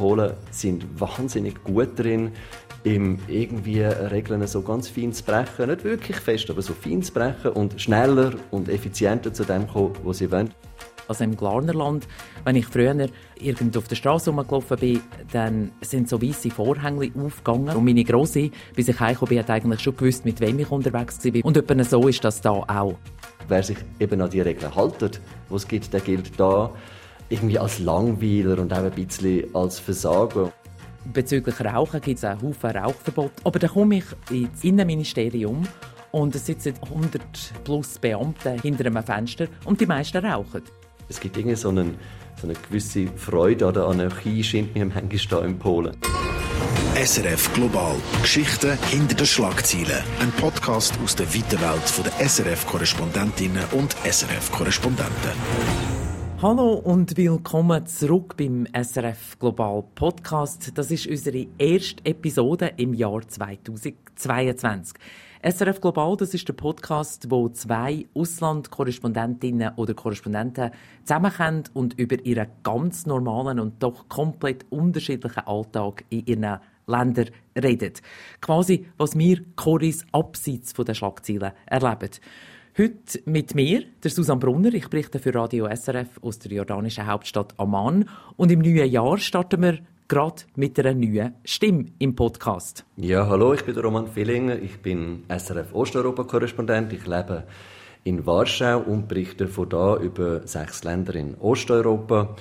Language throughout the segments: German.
Polen sind wahnsinnig gut drin, im irgendwie Regeln so ganz fein zu brechen. Nicht wirklich fest, aber so fein zu brechen und schneller und effizienter zu dem kommen, was sie wollen. Also im Glarnerland, wenn ich früher irgendwo auf der Straße rumgelaufen bin, dann sind so weiße Vorhänge aufgegangen. Und meine Grosse, bis ich heimgekommen bin, hat eigentlich schon gewusst, mit wem ich unterwegs war. Und etwa so ist das da auch. Wer sich eben an die Regeln hält, die es gibt, der gilt da irgendwie als Langweiler und auch ein bisschen als Versager. Bezüglich Rauchen gibt es einen Haufen Rauchverbot. Aber dann komme ich ins Innenministerium und es sitzen 100 plus Beamte hinter einem Fenster und die meisten rauchen. Es gibt irgendwie so, einen, so eine gewisse Freude an der Anarchie, scheint mir manchmal in Polen. SRF Global. Geschichten hinter den Schlagzeilen. Ein Podcast aus der weiten Welt der SRF-Korrespondentinnen und SRF-Korrespondenten. Hallo und willkommen zurück beim SRF Global Podcast. Das ist unsere erste Episode im Jahr 2022. SRF Global, das ist der Podcast, wo zwei Auslandkorrespondentinnen oder Korrespondenten zusammenkommen und über ihren ganz normalen und doch komplett unterschiedlichen Alltag in ihren Ländern reden. Quasi, was wir Choris abseits von den Schlagzeilen erleben. Heute mit mir, der Susan Brunner. Ich berichte für Radio SRF aus der jordanischen Hauptstadt Amman. Und im neuen Jahr starten wir gerade mit einer neuen Stimme im Podcast. Ja, hallo, ich bin Roman Villinger. Ich bin SRF Osteuropa-Korrespondent. Ich lebe in Warschau und berichte von da über sechs Länder in Osteuropa.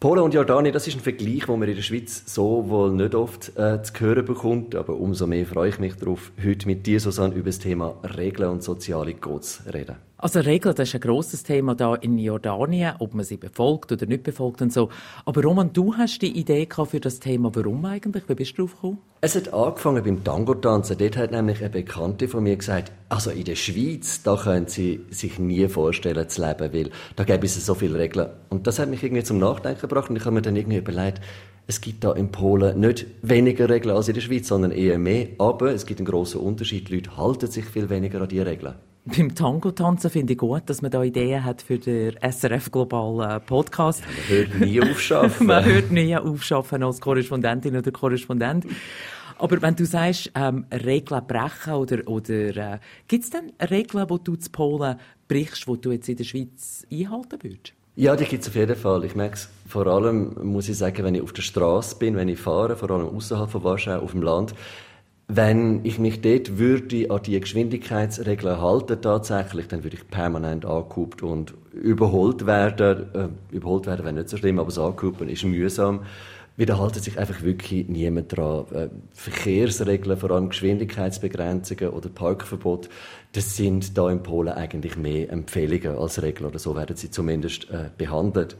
Polen und Jordanien, das ist ein Vergleich, den man in der Schweiz so wohl nicht oft äh, zu hören bekommt, aber umso mehr freue ich mich darauf, heute mit dir, Susanne, über das Thema Regeln und soziale Codes reden. Also Regeln, das ist ein grosses Thema da in Jordanien, ob man sie befolgt oder nicht befolgt und so. Aber Roman, du hast die Idee für das Thema. Warum eigentlich? Wie bist du drauf gekommen? Es hat angefangen beim Tango-Tanzen. Dort hat nämlich eine Bekannte von mir gesagt, also in der Schweiz, da können sie sich nie vorstellen zu leben, weil da gäbe es so viele Regeln. Und das hat mich irgendwie zum Nachdenken gebracht und ich habe mir dann irgendwie überlegt, es gibt da in Polen nicht weniger Regeln als in der Schweiz, sondern eher mehr. Aber es gibt einen grossen Unterschied. Die Leute halten sich viel weniger an diese Regeln. Beim Tango-Tanzen finde ich gut, dass man da Ideen hat für den SRF Global Podcast. man hört nie aufschaffen. man hört nie aufschaffen als Korrespondentin oder Korrespondent. Aber wenn du sagst, ähm, Regeln brechen oder, oder äh, gibt es denn Regeln, die du zu Polen brichst, die du jetzt in der Schweiz einhalten würdest? Ja, die gibt es auf jeden Fall. Ich merke es vor allem, muss ich sagen, wenn ich auf der Straße bin, wenn ich fahre, vor allem außerhalb von Warschau, auf dem Land, wenn ich mich dort würde an die Geschwindigkeitsregeln halten tatsächlich, dann würde ich permanent angehupt und überholt werden. Äh, überholt werden wäre nicht so schlimm, aber das Angehupen ist mühsam. Wieder haltet sich einfach wirklich niemand dran. Äh, Verkehrsregeln, vor allem Geschwindigkeitsbegrenzungen oder Parkverbot, das sind da in Polen eigentlich mehr Empfehlungen als Regeln oder so werden sie zumindest äh, behandelt.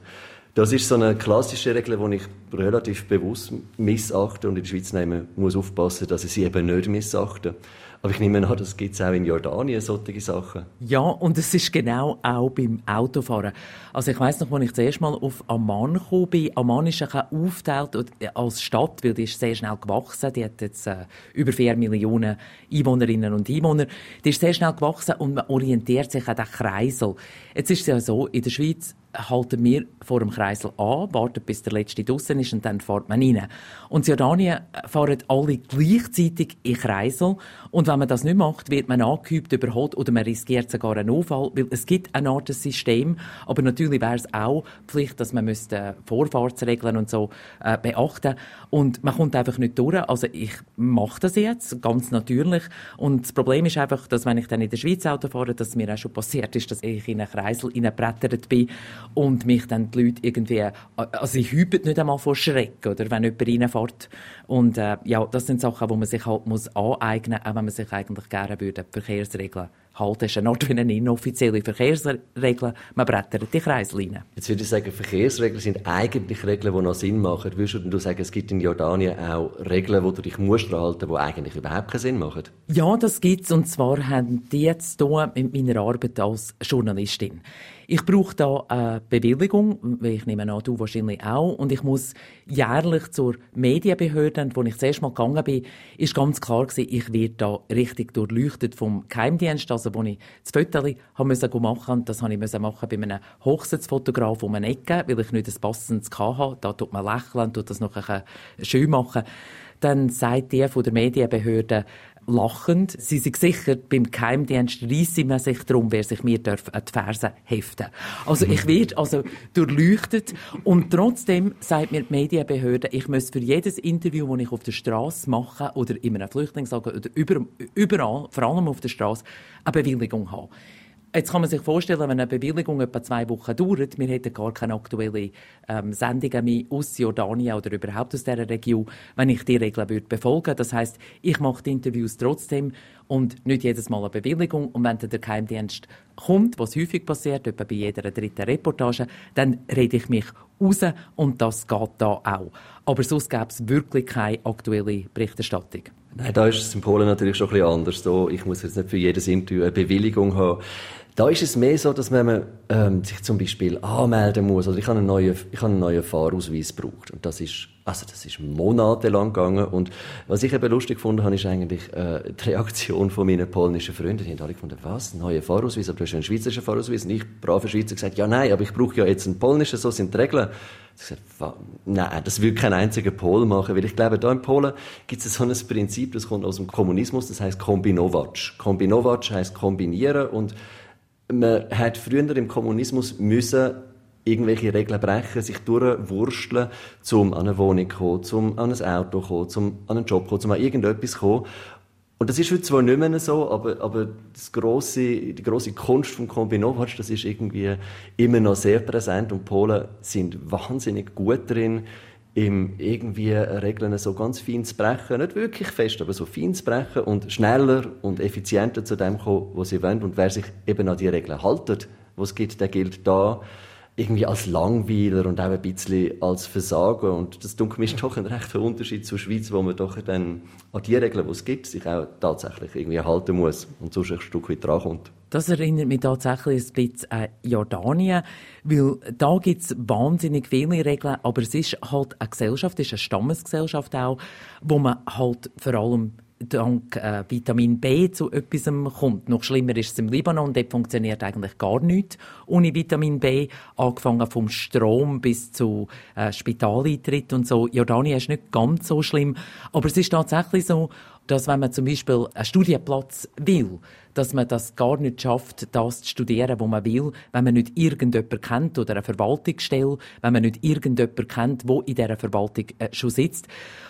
Das ist so eine klassische Regel, die ich relativ bewusst missachte und in der Schweiz nehmen, muss aufpassen, dass ich sie eben nicht missachte. Aber ich nehme an, das gibt es auch in Jordanien, solche Sachen. Ja, und es ist genau auch beim Autofahren. Also ich weiss noch, als ich zuerst mal auf Amman gekommen bin, Amman ist ein aufgeteilt als Stadt, weil die ist sehr schnell gewachsen. Die hat jetzt äh, über vier Millionen Einwohnerinnen und Einwohner. Die ist sehr schnell gewachsen und man orientiert sich an den Kreisel. Jetzt ist es ja so, in der Schweiz halten wir vor dem Kreisel an, warten bis der letzte draußen ist und dann fährt man rein. Und in Jordanien fahren alle gleichzeitig in Kreisel und wenn man das nicht macht, wird man angeübt, überholt oder man riskiert sogar einen Unfall, weil es gibt eine Art System, aber natürlich wäre es auch Pflicht, dass man müsste Vorfahrtsregeln und so äh, beachten und man kommt einfach nicht durch. Also ich mache das jetzt, ganz natürlich und das Problem ist einfach, dass wenn ich dann in der Schweiz Auto fahre, dass mir auch schon passiert ist, dass ich in einen Kreisel hineingebrettert bin und mich dann die Leute irgendwie, also sie hüben nicht einmal vor Schreck, oder, wenn jemand reinfährt. Und äh, ja, das sind Sachen, die man sich halt muss aneignen auch wenn man sich eigentlich gerne würde, die Verkehrsregeln halten. Das ist eine Art wie eine inoffizielle Verkehrsregel. Man brettert die Kreislinien. Jetzt würde ich sagen, Verkehrsregeln sind eigentlich Regeln, die noch Sinn machen. Würdest du sagen, es gibt in Jordanien auch Regeln, wo du dich musst halten, die eigentlich überhaupt keinen Sinn machen? Ja, das gibt's. Und zwar haben die jetzt hier mit meiner Arbeit als Journalistin. Ich brauche da eine Bewilligung, weil ich nehme an, du wahrscheinlich auch. Und ich muss jährlich zur Medienbehörde, wo ich zuerst mal gegangen bin, ist ganz klar gewesen, ich werde da richtig durchleuchtet vom Geheimdienst. also wo ich das Foto machen musste, das habe ich machen bei einem Hochzeitsfotograf um eine Ecke, weil ich nicht ein passendes hatte. Da tut man lächeln, tut das noch ein schön machen. Dann sagt die von der Medienbehörde, lachend. Sie sind sicher, beim Geheimdienst reissen man sich darum, wer sich mir darf an die Fersen heften Also ich werde also durchleuchtet und trotzdem sagt mir die Medienbehörde, ich muss für jedes Interview, das ich auf der Straße mache oder in einem Flüchtlingslager oder überall, vor allem auf der Straße, eine Bewilligung haben. Jetzt kann man sich vorstellen, wenn eine Bewilligung etwa zwei Wochen dauert, wir hätten gar keine aktuellen ähm, Sendungen mehr aus Jordanien oder überhaupt aus dieser Region, wenn ich die Regeln würde befolgen. Das heißt, ich mache die Interviews trotzdem und nicht jedes Mal eine Bewilligung. Und wenn dann der Geheimdienst kommt, was häufig passiert, etwa bei jeder dritten Reportage, dann rede ich mich raus und das geht da auch. Aber sonst gäbe es wirklich keine aktuelle Berichterstattung. Nein, da ist es in Polen natürlich schon ein bisschen anders. Ich muss jetzt nicht für jedes Interview eine Bewilligung haben. Da ist es mehr so, dass man ähm, sich zum Beispiel anmelden muss. Also ich habe einen neuen, ich habe einen neuen Fahrausweis gebraucht. Und das ist, also das ist monatelang gegangen. Und was ich eben lustig gefunden habe, ist eigentlich äh, die Reaktion von meinen polnischen Freunden. Die haben alle gefunden, was, neuer Fahrausweis? Aber du hast einen schweizerischen Fahrausweis. Und ich, brave Schweizer, gesagt, ja nein, aber ich brauche ja jetzt einen polnischen, so sind die Regeln. Ich gesagt, nein, das will kein einziger Pol machen, weil ich glaube, da in Polen gibt es so ein Prinzip, das kommt aus dem Kommunismus, das heißt Kombinovac. Kombinovac heißt kombinieren und man hat früher im Kommunismus müssen irgendwelche Regeln brechen, sich durchwursteln, um an eine Wohnung zu kommen, um an ein Auto zu kommen, um an einen Job zu kommen, um an irgendetwas zu kommen. Und das ist heute zwar nicht mehr so, aber, aber das grosse, die große Kunst vom Kombinovac, das ist irgendwie immer noch sehr präsent und Polen sind wahnsinnig gut drin, im irgendwie Regeln so ganz fein zu brechen, nicht wirklich fest, aber so fein zu brechen und schneller und effizienter zu dem kommen, was sie wollen. Und wer sich eben an die Regeln haltet, was gibt, der gilt da irgendwie als Langweiler und auch ein bisschen als Versager. Und das dunkelt mir ist doch ein rechter Unterschied zur Schweiz, wo man doch dann an die Regeln, die es gibt, sich auch tatsächlich irgendwie halten muss und sonst ein Stück weit drankommt. Das erinnert mich tatsächlich ein bisschen an Jordanien, weil da gibt es wahnsinnig viele Regeln, aber es ist halt eine Gesellschaft, es ist eine Stammesgesellschaft auch, wo man halt vor allem dank äh, Vitamin B zu etwas kommt. Noch schlimmer ist es im Libanon, dort funktioniert eigentlich gar nichts ohne Vitamin B, angefangen vom Strom bis zu äh, Spitaleintritt und so. Jordanien ist nicht ganz so schlimm, aber es ist tatsächlich so, dass wenn man zum Beispiel einen Studienplatz will, dass man das gar nicht schafft, das zu studieren, wo man will, wenn man nicht irgendjemand kennt oder eine Verwaltungsstelle, wenn man nicht irgendjemand kennt, wo in dieser Verwaltung äh, schon sitzt.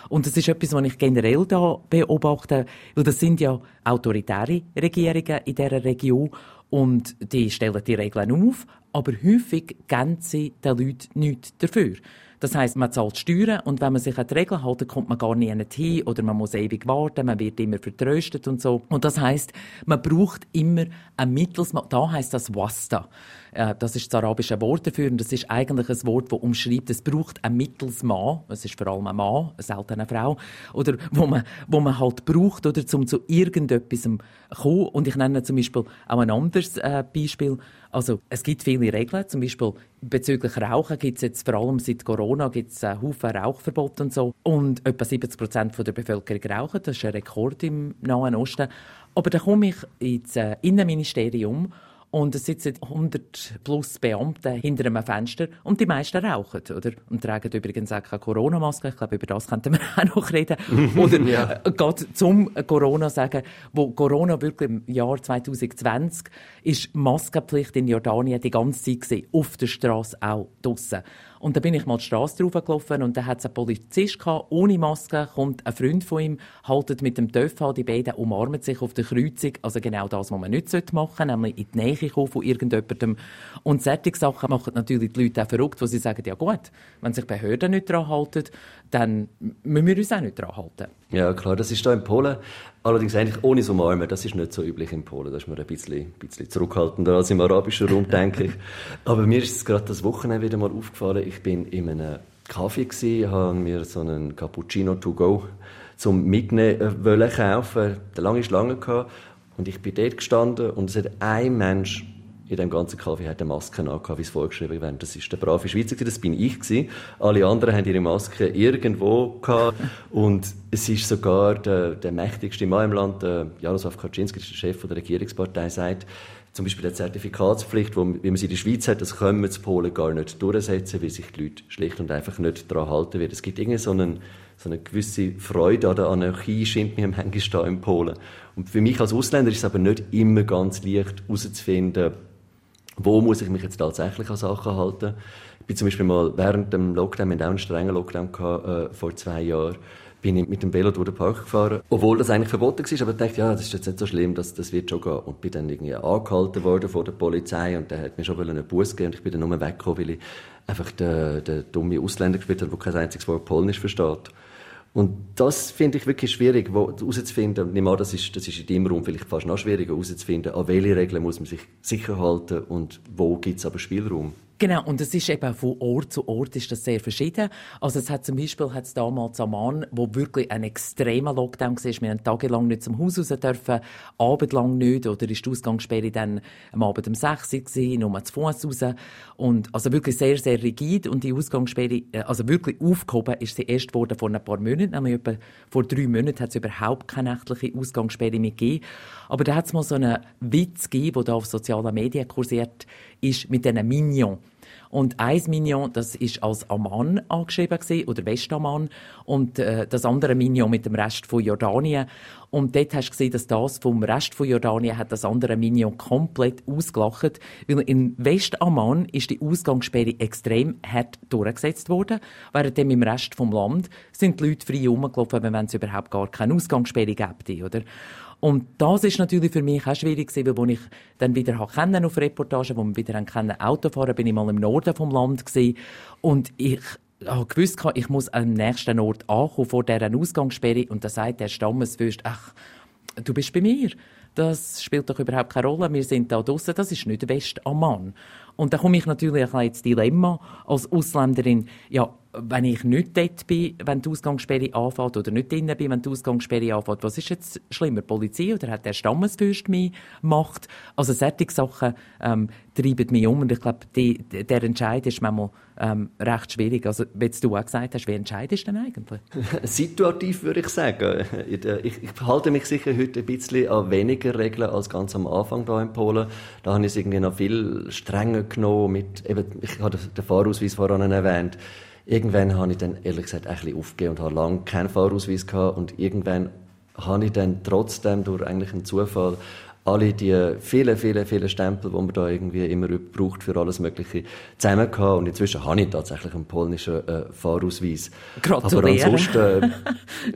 Und das ist etwas, was ich generell da beobachte, weil das sind ja autoritäre Regierungen in dieser Region und die stellen die Regeln auf, aber häufig geben sie den Leuten nichts dafür. Das heißt, man zahlt Steuern und wenn man sich an die Regeln hält, kommt man gar nicht hin oder man muss ewig warten, man wird immer vertröstet und so. Und das heißt, man braucht immer ein Mittelsmaß. Da heißt das Wasta. Äh, das ist das arabische Wort dafür und das ist eigentlich ein Wort, das umschreibt, es braucht ein Mittelsmann, es ist vor allem ein Mann, selten eine Frau, oder wo man, wo man halt braucht, oder zum zu irgendetwas kommen. Und ich nenne zum Beispiel auch ein anderes äh, Beispiel. Also es gibt viele Regeln, zum Beispiel bezüglich Rauchen gibt es jetzt vor allem seit Corona gibt es einen Haufen Rauchverbot und so. Und etwa 70 Prozent der Bevölkerung rauchen, das ist ein Rekord im Nahen Osten. Aber dann komme ich ins äh, Innenministerium und es sitzen 100 plus Beamte hinter einem Fenster und die meisten rauchen, oder? Und tragen übrigens auch keine Corona-Maske. Ich glaube, über das könnten wir auch noch reden. Oder ja. Äh, gerade zum Corona sagen, wo Corona wirklich im Jahr 2020 ist Maskenpflicht in Jordanien die ganze Zeit gewesen, auf der Straße auch draussen. Und da bin ich mal die Straße drauf gelaufen und da hat es einen Polizist gehabt, ohne Maske, kommt ein Freund von ihm, haltet mit dem Töff an, die beiden umarmen sich auf der Kreuzung, also genau das, was man nicht machen sollte, nämlich in die Nähe kommen von irgendjemandem. Und solche Sachen machen natürlich die Leute auch verrückt, wo sie sagen, ja gut, wenn sich Behörden nicht daran halten, dann müssen wir uns auch nicht daran halten. Ja, klar, das ist da in Polen. Allerdings eigentlich ohne so Umarmen, das ist nicht so üblich in Polen. Da ist man ein bisschen, bisschen zurückhaltender als im arabischen Raum, denke ich. Aber mir ist es gerade das Wochenende wieder mal aufgefallen. Ich bin in einem Kaffee gsi, habe mir so einen Cappuccino to go zum Mitnehmen äh, wollen kaufen. Eine lange Schlange gehabt. Und ich bin dort gestanden und es hat ein Mensch in dem ganzen Kaffee hat eine Maske angehabt, wie es vorgeschrieben wird. Das ist der brave Schweizer, das bin ich gewesen. Alle anderen haben ihre Maske irgendwo gehabt. Und es ist sogar der, der mächtigste Mann im Land, Jaroslav Kaczynski, der Chef der Regierungspartei, sagt, zum Beispiel der Zertifikatspflicht, wo, wie man sie in der Schweiz hat, das können wir in Polen gar nicht durchsetzen, weil sich die Leute schlicht und einfach nicht daran halten werden. Es gibt irgendwie so, einen, so eine gewisse Freude an der Anarchie, scheint mir manchmal da in Polen. Und für mich als Ausländer ist es aber nicht immer ganz leicht herauszufinden, wo muss ich mich jetzt tatsächlich an Sachen halten. Ich bin zum Beispiel mal während dem Lockdown, wir hatten auch einen strengen Lockdown gehabt, äh, vor zwei Jahren, bin ich mit dem Velo durch den Park gefahren, obwohl das eigentlich verboten war, aber ich dachte, ja, das ist jetzt nicht so schlimm, das, das wird schon gehen. Und bin dann irgendwie angehalten worden von der Polizei und der hat mir schon einen Bus gegeben und ich bin dann nur weggekommen, weil ich einfach den, den dummen Ausländer gespielt habe, der kein einziges Wort Polnisch versteht. Und das finde ich wirklich schwierig herauszufinden. Nimm an, das ist, das ist in deinem Raum vielleicht fast noch schwieriger herauszufinden, an welche Regeln muss man sich sicher halten und wo gibt es aber Spielraum. Genau, und es ist eben von Ort zu Ort ist das sehr verschieden. Also es hat zum Beispiel hat's damals Amman, wo wirklich ein extremer Lockdown war. Wir haben tagelang nicht zum Haus raus dürfen, abendlang nicht, oder ist die Ausgangssperre dann am Abend um 6 Uhr gewesen, nur zu Fuß raus. Und also wirklich sehr, sehr rigid. Und die Ausgangssperre, äh, also wirklich aufgehoben ist sie erst worden vor ein paar Monaten. Nämlich etwa vor drei Monaten hat es überhaupt keine nächtliche Ausgangssperre mehr gegeben. Aber da hat es mal so einen Witz gegeben, der da auf sozialen Medien kursiert ist, mit diesen Minions. Und ein Minion, das ist als Amman angeschrieben gewesen, oder Westamman. Und äh, das andere Minion mit dem Rest von Jordanien. Und dort hast du gesehen, dass das vom Rest von Jordanien hat das andere Minion komplett ausgelacht. Weil in Westamman ist die Ausgangssperre extrem hart durchgesetzt worden. Während dem im Rest vom Land sind die Leute frei rumgelaufen, wenn es überhaupt gar keine Ausgangssperre gäbe, oder? Und das ist natürlich für mich auch schwierig gewesen, weil ich dann wieder kennen auf Reportagen, wo wir wieder kennen Autofahren, bin ich mal im Norden vom Land gewesen. Und ich habe gewusst, ich muss am nächsten Ort ankommen vor dieser Ausgangssperre. Und da sagt der Stammesfürst, ach, du bist bei mir. Das spielt doch überhaupt keine Rolle. Wir sind da draussen. Das ist nicht West Amman. Und da komme ich natürlich ein ins Dilemma als Ausländerin. Ja, wenn ich nicht dort bin, wenn die Ausgangssperre anfängt, oder nicht drinnen bin, wenn die Ausgangssperre anfängt, was ist jetzt schlimmer, Polizei oder hat der Stammesfürst mehr Macht? Also solche Sachen ähm, treiben mich um und ich glaube, die, der Entscheid ist manchmal ähm, recht schwierig. Also, wie du auch gesagt hast, wie entscheidest du denn eigentlich? Situativ würde ich sagen. Ich, ich, halte mich sicher heute ein bisschen an weniger Regeln als ganz am Anfang da in Polen. Da habe ich es irgendwie noch viel strenger genommen mit, eben, ich habe den Fahrausweis voran erwähnt irgendwann habe ich dann ehrlich gesagt ein bisschen aufgegeben und habe lange keinen Fahrausweis gehabt. Und irgendwann habe ich dann trotzdem durch eigentlich einen Zufall alle die vielen, vielen, vielen Stempel, die man da irgendwie immer braucht für alles Mögliche, zusammen gehabt. Und inzwischen habe ich tatsächlich einen polnischen äh, Fahrausweis. Gratuliere. Aber ansonsten,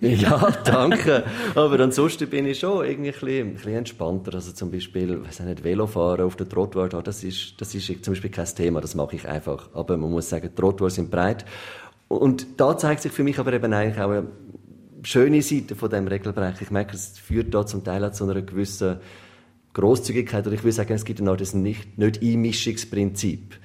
äh, ja, danke. Aber ansonsten bin ich schon irgendwie ein bisschen, ein bisschen entspannter. Also zum Beispiel, weiß ich nicht, Velofahren auf der Trottoir, das ist, das ist zum Beispiel kein Thema, das mache ich einfach. Aber man muss sagen, Trottoirs sind breit. Und da zeigt sich für mich aber eben eigentlich auch eine schöne Seite von dem Regelbrechen. Ich merke, es führt da zum Teil auch zu einer gewissen Großzügigkeit, oder ich will sagen, es gibt noch das nicht, nicht Einmischungsprinzip.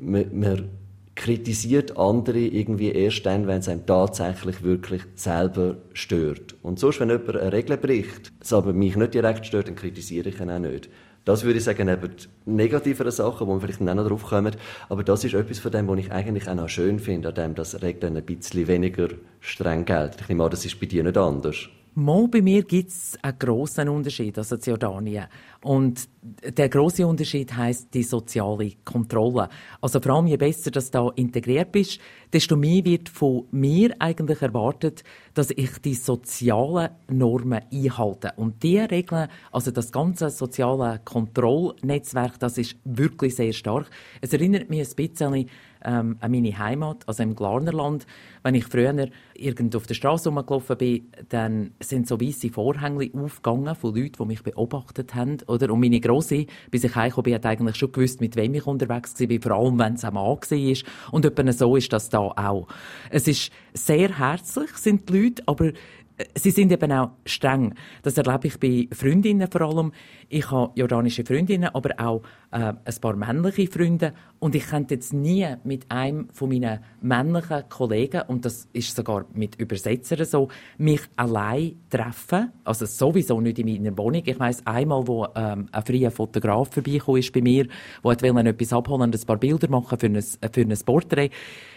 Man, man kritisiert andere irgendwie erst dann, wenn es einem tatsächlich wirklich selber stört. Und sonst, wenn jemand eine Regel bricht, es aber mich nicht direkt stört, dann kritisiere ich ihn auch nicht. Das würde ich sagen, neben negativeren Sachen, wo wir vielleicht auch noch drauf kommen. Aber das ist etwas von dem, was ich eigentlich auch noch schön finde, an dem, dass Regeln ein bisschen weniger streng gelten. Ich nehme an, das ist bei dir nicht anders. Mal bei mir gibt es einen grossen Unterschied, also Jordanien. Und der große Unterschied heißt die soziale Kontrolle. Also vor allem je besser, du da integriert bist, desto mehr wird von mir eigentlich erwartet, dass ich die sozialen Normen einhalte. Und die Regeln, also das ganze soziale Kontrollnetzwerk, das ist wirklich sehr stark. Es erinnert mich ein bisschen ähm, an meine Heimat, also im Glarnerland. Wenn ich früher irgend auf der Straße rumgelaufen bin, dann sind so weiße Vorhänge aufgegangen von Leuten, die mich beobachtet haben. Oder? Und meine Grosse, bis ich heimgekommen bin, hat eigentlich schon gewusst, mit wem ich unterwegs war, vor allem wenn es ein Mann war. Und etwa so ist das da auch. Es ist sehr herzlich, sind die Leute, aber sie sind eben auch streng. Das erlebe ich bei Freundinnen vor allem. Ich habe jordanische Freundinnen, aber auch äh, ein paar männliche Freunde. Und ich könnte jetzt nie mit einem von meinen männlichen Kollegen, und das ist sogar mit Übersetzern so, mich allein treffen. Also sowieso nicht in meiner Wohnung. Ich weiss einmal, wo ähm, ein freier Fotograf vorbeigekommen ist bei mir, der etwas abholen und ein paar Bilder machen für ein, für ein Porträt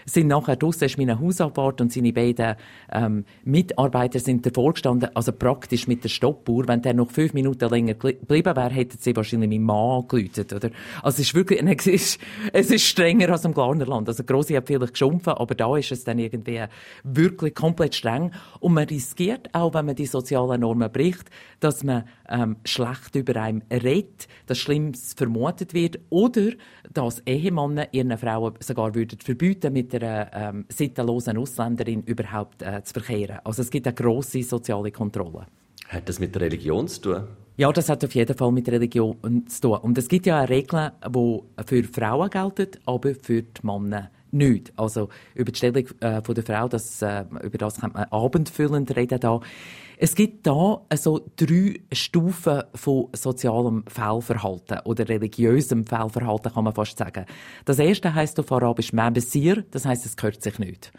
sind nachher draussen, ist meine Hausabwart und seine beiden ähm, Mitarbeiter sind davor gestanden, also praktisch mit der Stoppuhr. Wenn der noch fünf Minuten länger geblieben wäre, hätten sie wahrscheinlich meinen Mann geläutet, oder? Also es ist wirklich, es ist, es ist strenger als im Glarnerland. Also Grossi hat vielleicht geschumpfen, aber da ist es dann irgendwie wirklich komplett streng. Und man riskiert auch, wenn man die sozialen Normen bricht, dass man ähm, schlecht über einen redet, dass Schlimmes vermutet wird oder dass Ehemänner ihren Frauen sogar würden verbieten mit einer ähm, sittenlosen Ausländerin überhaupt äh, zu verkehren. Also es gibt eine soziale Kontrolle. Hat das mit der Religion zu tun? Ja, das hat auf jeden Fall mit Religion zu tun. Und es gibt ja Regeln, die für Frauen gelten, aber für die Männer nicht. Also über die Stellung äh, von der Frau, das, äh, über das kann man abendfüllend reden da. Es gibt da also drei Stufen von sozialem Fehlverhalten oder religiösem Fehlverhalten, kann man fast sagen. Das erste heißt auf Arabisch Mabesir, das heißt, es gehört sich nicht.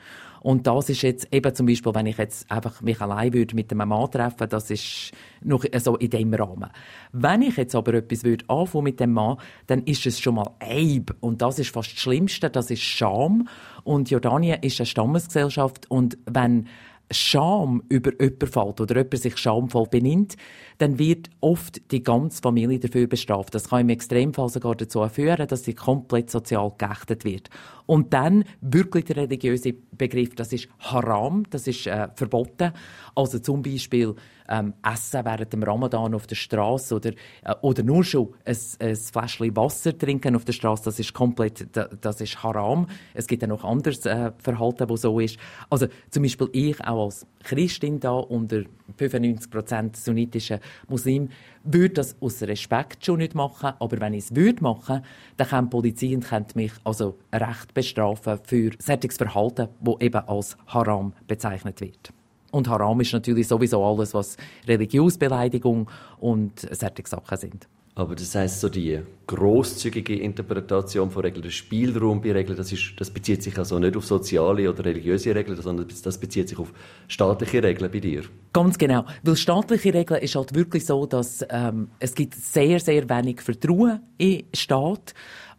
Und das ist jetzt eben zum Beispiel, wenn ich jetzt einfach mich allein würde mit einem Mann treffen, das ist noch so in dem Rahmen. Wenn ich jetzt aber etwas würde anfangen mit dem Mann, dann ist es schon mal Eib. Und das ist fast das Schlimmste, das ist Scham. Und Jordanien ist eine Stammesgesellschaft und wenn Scham über jemanden fällt oder jemand sich schamvoll benimmt, dann wird oft die ganze Familie dafür bestraft. Das kann im Extremfall sogar dazu führen, dass sie komplett sozial geächtet wird. Und dann wirklich der religiöse Begriff, das ist Haram, das ist äh, verboten. Also zum Beispiel ähm, Essen während dem Ramadan auf der Straße oder, äh, oder nur schon ein, ein Fläschchen Wasser trinken auf der Straße, das ist komplett, das ist Haram. Es gibt ja noch anderes äh, Verhalten, wo so ist. Also zum Beispiel ich auch als Christin da unter 95% sunnitischen Muslim würde das aus Respekt schon nicht machen, aber wenn ich es würde machen, dann kann die Polizei und mich also recht bestrafen für solches Verhalten, das eben als Haram bezeichnet wird. Und Haram ist natürlich sowieso alles, was Religionsbeleidigung und solche Sachen sind. Aber das heißt so die großzügige Interpretation von Regeln, der Spielraum bei Regeln, das, ist, das bezieht sich also nicht auf soziale oder religiöse Regeln, sondern das bezieht sich auf staatliche Regeln bei dir. Ganz genau, weil staatliche Regeln ist halt wirklich so, dass ähm, es gibt sehr sehr wenig Vertrauen im Staat.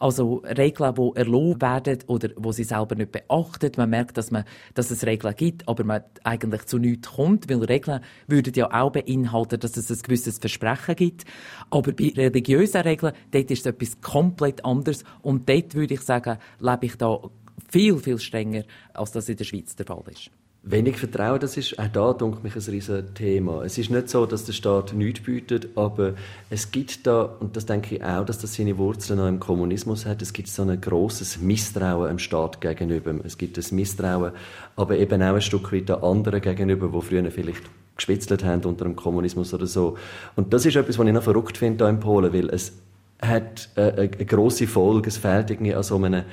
Also Regeln, die erlaubt werden oder wo sie selber nicht beachtet. Man merkt, dass, man, dass es Regeln gibt, aber man eigentlich zu nichts kommt, weil Regeln würden ja auch beinhalten, dass es ein gewisses Versprechen gibt. Aber bei religiösen Regeln, dort ist es etwas komplett anderes und dort würde ich sagen, lebe ich da viel, viel strenger, als das in der Schweiz der Fall ist. Wenig Vertrauen, das ist auch da, denke mich, ein riesiges Thema. Es ist nicht so, dass der Staat nichts bietet, aber es gibt da, und das denke ich auch, dass das seine Wurzeln noch im Kommunismus hat, es gibt so ein großes Misstrauen dem Staat gegenüber. Es gibt ein Misstrauen, aber eben auch ein Stück weit den anderen gegenüber, die früher vielleicht gespitzelt haben unter dem Kommunismus oder so. Und das ist etwas, was ich noch verrückt finde hier in Polen, weil es hat äh, eine, eine grosse Folge, es fehlt irgendwie an so einem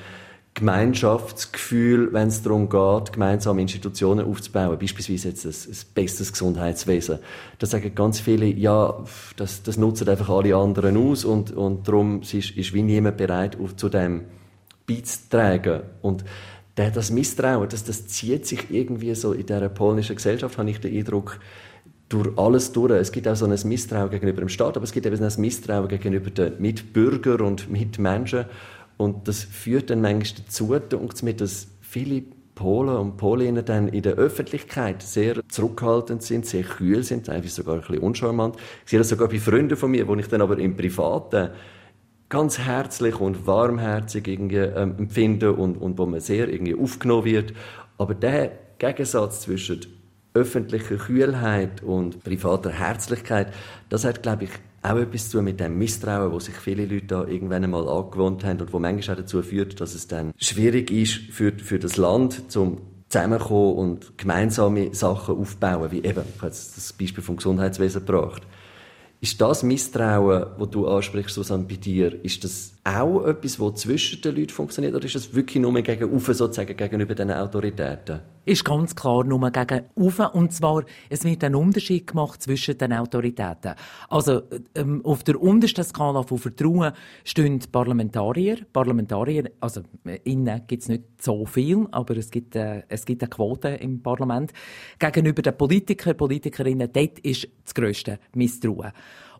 Gemeinschaftsgefühl, wenn es darum geht, gemeinsame Institutionen aufzubauen, beispielsweise jetzt ein, ein besseres Gesundheitswesen. Da sagen ganz viele, ja, das, das nutzen einfach alle anderen aus und, und darum ist, ist wie niemand bereit, auf, zu dem beizutragen. Und der, das Misstrauen, das, das zieht sich irgendwie so in dieser polnischen Gesellschaft, habe ich den Eindruck, durch alles durch. Es gibt auch so ein Misstrauen gegenüber dem Staat, aber es gibt eben ein Misstrauen gegenüber den Mitbürgern und Mitmenschen. Und das führt dann manchmal dazu, mir, dass viele Polen und Polinnen dann in der Öffentlichkeit sehr zurückhaltend sind, sehr kühl sind, teilweise sogar ein bisschen uncharmant. Ich sehe das sogar bei Freunden von mir, wo ich dann aber im Privaten ganz herzlich und warmherzig irgendwie ähm, empfinde und, und wo man sehr irgendwie aufgenommen wird. Aber der Gegensatz zwischen öffentlicher Kühlheit und privater Herzlichkeit, das hat, glaube ich, auch etwas zu mit dem Misstrauen, wo sich viele Leute da irgendwann einmal angewohnt haben und wo manchmal auch dazu führt, dass es dann schwierig ist für, für das Land, zum zusammenkommen und gemeinsame Sachen aufbauen, wie eben, ich habe jetzt das Beispiel vom Gesundheitswesen gebracht. Ist das Misstrauen, wo du ansprichst, Susanne, bei dir, ist das auch etwas, das zwischen den Leuten funktioniert, oder ist das wirklich nur gegen sozusagen gegenüber den Autoritäten? Ist ganz klar nur gegen Und zwar, es wird ein Unterschied gemacht zwischen den Autoritäten. Also, ähm, auf der untersten Skala von Vertrauen stehen Parlamentarier. Parlamentarier, also, innen gibt es nicht so viel, aber es gibt, äh, es gibt eine Quote im Parlament. Gegenüber den Politikern, Politikerinnen, dort ist das grösste Misstrauen.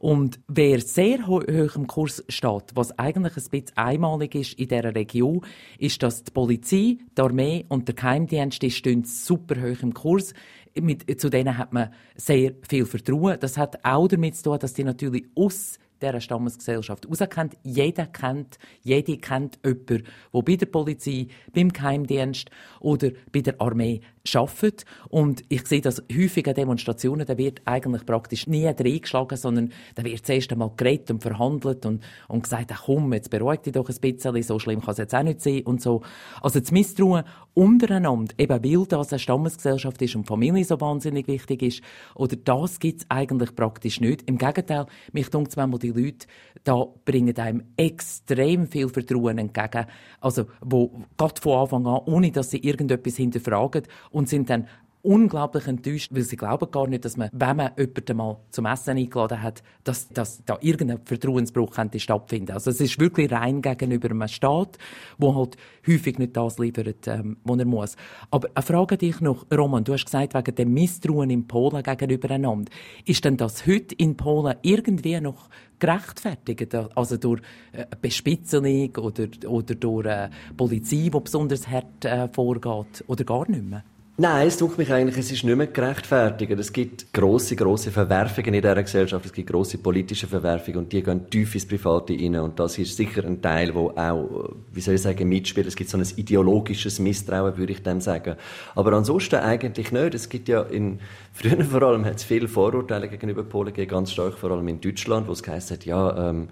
Und wer sehr ho hoch im Kurs steht, was eigentlich ein bisschen einmalig ist in dieser Region, ist, dass die Polizei, die Armee und der Geheimdienst die stehen super hoch im Kurs. Mit, zu denen hat man sehr viel Vertrauen. Das hat auch damit zu tun, dass die natürlich aus dieser Stammesgesellschaft rauskennt. Jeder kennt, jede kennt jemanden, der bei der Polizei, beim Geheimdienst oder bei der Armee arbeitet. Und ich sehe das häufig an Demonstrationen, da wird eigentlich praktisch nie reingeschlagen, sondern da wird zuerst einmal geredet und verhandelt und, und gesagt, ach komm, jetzt beruhig dich doch ein bisschen, so schlimm kann es jetzt auch nicht sein und so. Also das Misstrauen untereinander, eben weil das eine Stammesgesellschaft ist und Familie so wahnsinnig wichtig ist, oder das gibt es eigentlich praktisch nicht. Im Gegenteil, mich dunkt manchmal die Leute, da bringen einem extrem viel Vertrauen entgegen, also wo gerade von Anfang an, ohne dass sie irgendetwas hinterfragen und sind dann unglaublich enttäuscht, weil sie glauben gar nicht, dass man, wenn man jemanden mal zum Essen eingeladen hat, dass, dass da irgendein Vertrauensbruch könnte stattfinden. Also es ist wirklich rein gegenüber einem Staat, wo halt häufig nicht das liefert, ähm, was er muss. Aber eine Frage dich noch, Roman, du hast gesagt, wegen dem Misstrauen in Polen gegenüber einander. Ist denn das heute in Polen irgendwie noch gerechtfertigt? Also durch äh, Bespitzelung oder, oder durch äh, Polizei, die besonders hart äh, vorgeht? Oder gar nicht mehr? Nein, es tut mich eigentlich, es ist nicht mehr gerechtfertigt. Es gibt grosse, grosse Verwerfungen in dieser Gesellschaft. Es gibt grosse politische Verwerfungen und die gehen tief ins Private rein. Und das ist sicher ein Teil, wo auch, wie soll ich sagen, mitspielt. Es gibt so ein ideologisches Misstrauen, würde ich dem sagen. Aber ansonsten eigentlich nicht. Es gibt ja in, früher vor allem hat es viele Vorurteile gegenüber Polen gegeben, ganz stark, vor allem in Deutschland, wo es geheißen hat, ja, ähm,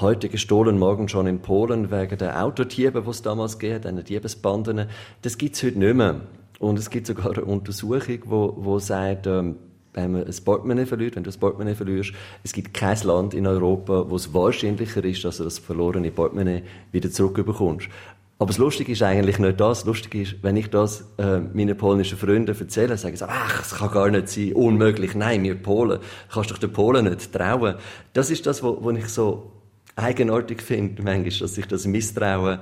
heute gestohlen, morgen schon in Polen, wegen der Autodiebe, die es damals gegeben hat, Diebesbanden. Das gibt's heute nicht mehr. Und es gibt sogar eine Untersuchung, wo, wo sagt, ähm, wenn man ein Portemonnaie verliert, wenn du ein Portemonnaie verlierst, es gibt kein Land in Europa, wo es wahrscheinlicher ist, dass du das verlorene Portemonnaie wieder zurückbekommst. Aber das Lustige ist eigentlich nicht das. Das Lustige ist, wenn ich das äh, meinen polnischen Freunden erzähle, sagen sie, ach, es kann gar nicht sein, unmöglich, nein, wir Polen, kannst doch den Polen nicht trauen. Das ist das, was ich so eigenartig finde, manchmal, dass sich das Misstrauen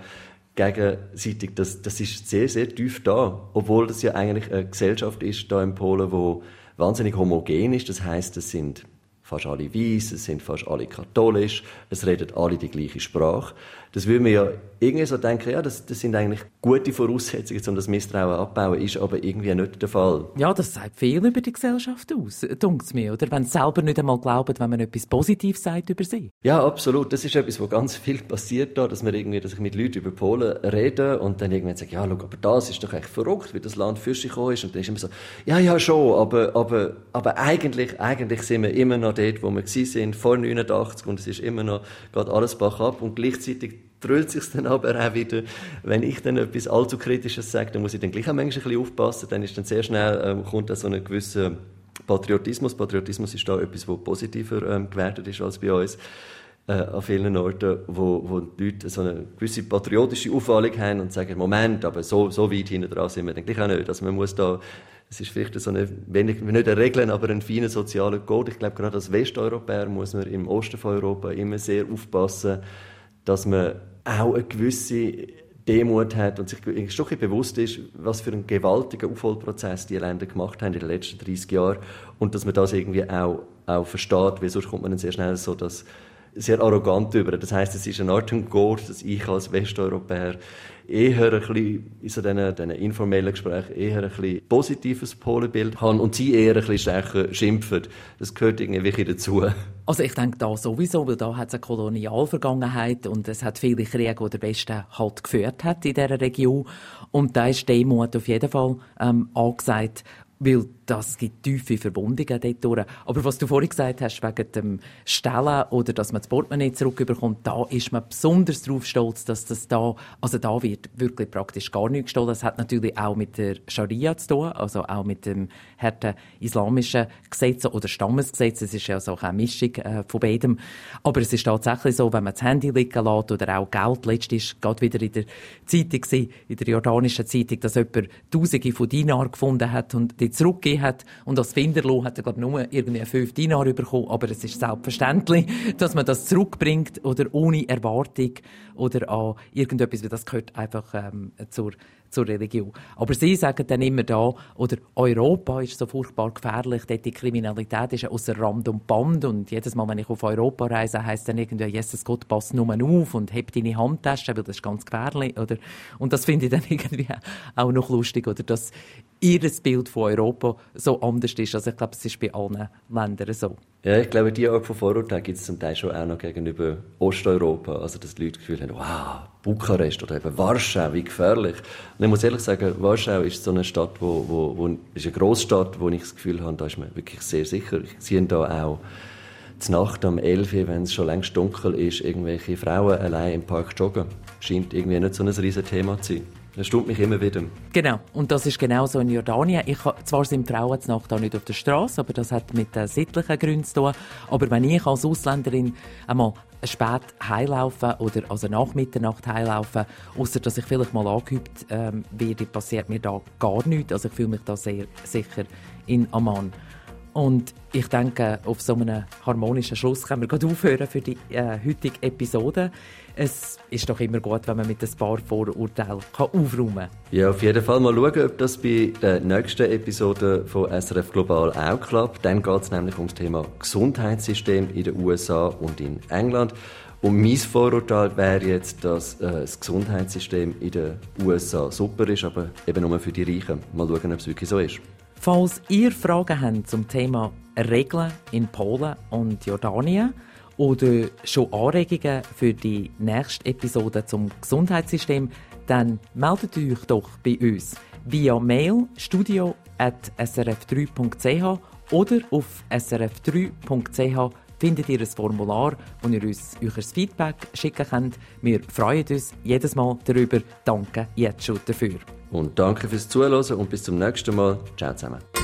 gegenseitig, das, das ist sehr, sehr tief da. Obwohl das ja eigentlich eine Gesellschaft ist da in Polen, wo wahnsinnig homogen ist. Das heißt, es sind fast alle weiß, es sind fast alle katholisch, es reden alle die gleiche Sprache. Das würde man ja irgendwie so denken, ja, das, das sind eigentlich gute Voraussetzungen, um das Misstrauen abzubauen, ist aber irgendwie nicht der Fall. Ja, das sagt viel über die Gesellschaft aus, dunkt mir, oder? Wenn sie selber nicht einmal glauben, wenn man etwas Positives sagt über sie. Ja, absolut. Das ist etwas, wo ganz viel passiert da, dass man irgendwie, dass ich mit Leuten über Polen rede und dann irgendwann sage, ja, schau, aber das ist doch echt verrückt, wie das Land für sich gekommen ist. Und dann ist immer so, ja, ja, schon, aber, aber, aber eigentlich, eigentlich sind wir immer noch dort, wo wir waren, vor 89 und es ist immer noch, geht alles bach ab und gleichzeitig drüllt sich dann aber auch wieder, wenn ich dann etwas allzu Kritisches sage, dann muss ich dann gleich auch manchmal ein bisschen aufpassen, dann ist dann sehr schnell, ähm, kommt da so ein gewisser Patriotismus. Patriotismus ist da etwas, was positiver ähm, gewertet ist als bei uns. Äh, an vielen Orten, wo, wo die Leute so eine gewisse patriotische Aufwallung haben und sagen, Moment, aber so, so weit hinten dran sind wir dann gleich auch nicht. Also man muss da, es ist vielleicht so eine, nicht eine Regel, aber ein feiner sozialer Code. Ich glaube, gerade als Westeuropäer muss man im Osten von Europa immer sehr aufpassen, dass man auch eine gewisse Demut hat und sich ein Stück bewusst ist, was für einen gewaltigen Aufholprozess die Länder gemacht haben in den letzten 30 Jahren. Und dass man das irgendwie auch, auch versteht, weil sonst kommt man dann sehr schnell so das sehr arrogant über. Das heißt, es ist eine Art und Gott, dass ich als Westeuropäer eher ein bisschen in so diesen, informellen Gesprächen eher ein bisschen positives Polenbild habe und sie eher ein bisschen schimpfen. Das gehört irgendwie dazu. Also ich denke da sowieso, weil da hat es eine Kolonialvergangenheit und es hat viele Kriege, die der Westen halt geführt hat in dieser Region. Und da ist Demut auf jeden Fall ähm, angesagt. Weil das gibt tiefe Verwundungen dort durch. Aber was du vorhin gesagt hast, wegen dem Stellen oder dass man das Portemonnaie zurückbekommt, da ist man besonders darauf stolz, dass das da, also da wird wirklich praktisch gar nichts gestohlen. Das hat natürlich auch mit der Scharia zu tun, also auch mit dem harten islamischen Gesetz oder Stammesgesetz. Es ist ja so eine Mischung äh, von beidem. Aber es ist tatsächlich so, wenn man das Handy liegen lässt oder auch Geld, letztens gerade wieder in der Zeitung in der jordanischen Zeitung, dass jemand Tausende von Dinar gefunden hat und die zurückgegeben hat. Und als Finderlohn hat er, glaube nur irgendwie fünf Dinar bekommen. Aber es ist selbstverständlich, dass man das zurückbringt oder ohne Erwartung oder an irgendetwas, weil das gehört einfach ähm, zur zur Religion. Aber sie sagen dann immer da, oder Europa ist so furchtbar gefährlich, dort die Kriminalität ist außer Rand und Band und jedes Mal, wenn ich auf Europa reise, heisst dann irgendwie, Jesus Gott, pass nur auf und heb deine Handtasche, weil das ist ganz gefährlich, oder? Und das finde ich dann irgendwie auch noch lustig, oder? Dass ihr Bild von Europa so anders ist. Also ich glaube, es ist bei allen Ländern so. Ja, ich glaube, die Art von Vorurteilen gibt es zum Teil schon auch noch gegenüber Osteuropa. Also, dass die Leute das Gefühl haben, wow, Bukarest oder eben Warschau, wie gefährlich. Und ich muss ehrlich sagen, Warschau ist so eine Stadt, wo, wo, wo ist eine Großstadt, wo ich das Gefühl habe, da ist man wirklich sehr sicher. Ich sehe da auch zur Nacht um 11 Uhr, wenn es schon längst dunkel ist, irgendwelche Frauen allein im Park joggen. Scheint irgendwie nicht so ein riesen Thema zu sein. Das stimmt mich immer wieder. Genau. Und das ist genau so in Jordanien. Ich, zwar sind Frauen Nacht nicht auf der Straße, aber das hat mit den sittlichen Gründen zu tun. Aber wenn ich als Ausländerin einmal spät heilaufen oder also nach Mitternacht heilaufen, außer dass ich vielleicht mal angeübt ähm, werde, passiert mir da gar nichts. Also ich fühle mich da sehr sicher in Amman. Und ich denke, auf so einem harmonischen Schluss können wir gerade aufhören für die äh, heutige Episode. Es ist doch immer gut, wenn man mit ein paar Vorurteilen kann aufräumen kann. Ja, auf jeden Fall mal schauen, ob das bei der nächsten Episode von SRF Global auch klappt. Dann geht es nämlich um das Thema Gesundheitssystem in den USA und in England. Und mein Vorurteil wäre jetzt, dass äh, das Gesundheitssystem in den USA super ist, aber eben nur für die Reichen. Mal schauen, ob es wirklich so ist. Falls ihr Fragen habt zum Thema Regeln in Polen und Jordanien oder schon Anregungen für die nächste Episode zum Gesundheitssystem, dann meldet euch doch bei uns via Mail studio.srf3.ch oder auf srf3.ch findet ihr ein Formular, wo ihr uns euer Feedback schicken könnt. Wir freuen uns jedes Mal darüber. Danke jetzt schon dafür. Und danke fürs Zuhören und bis zum nächsten Mal. Ciao zusammen.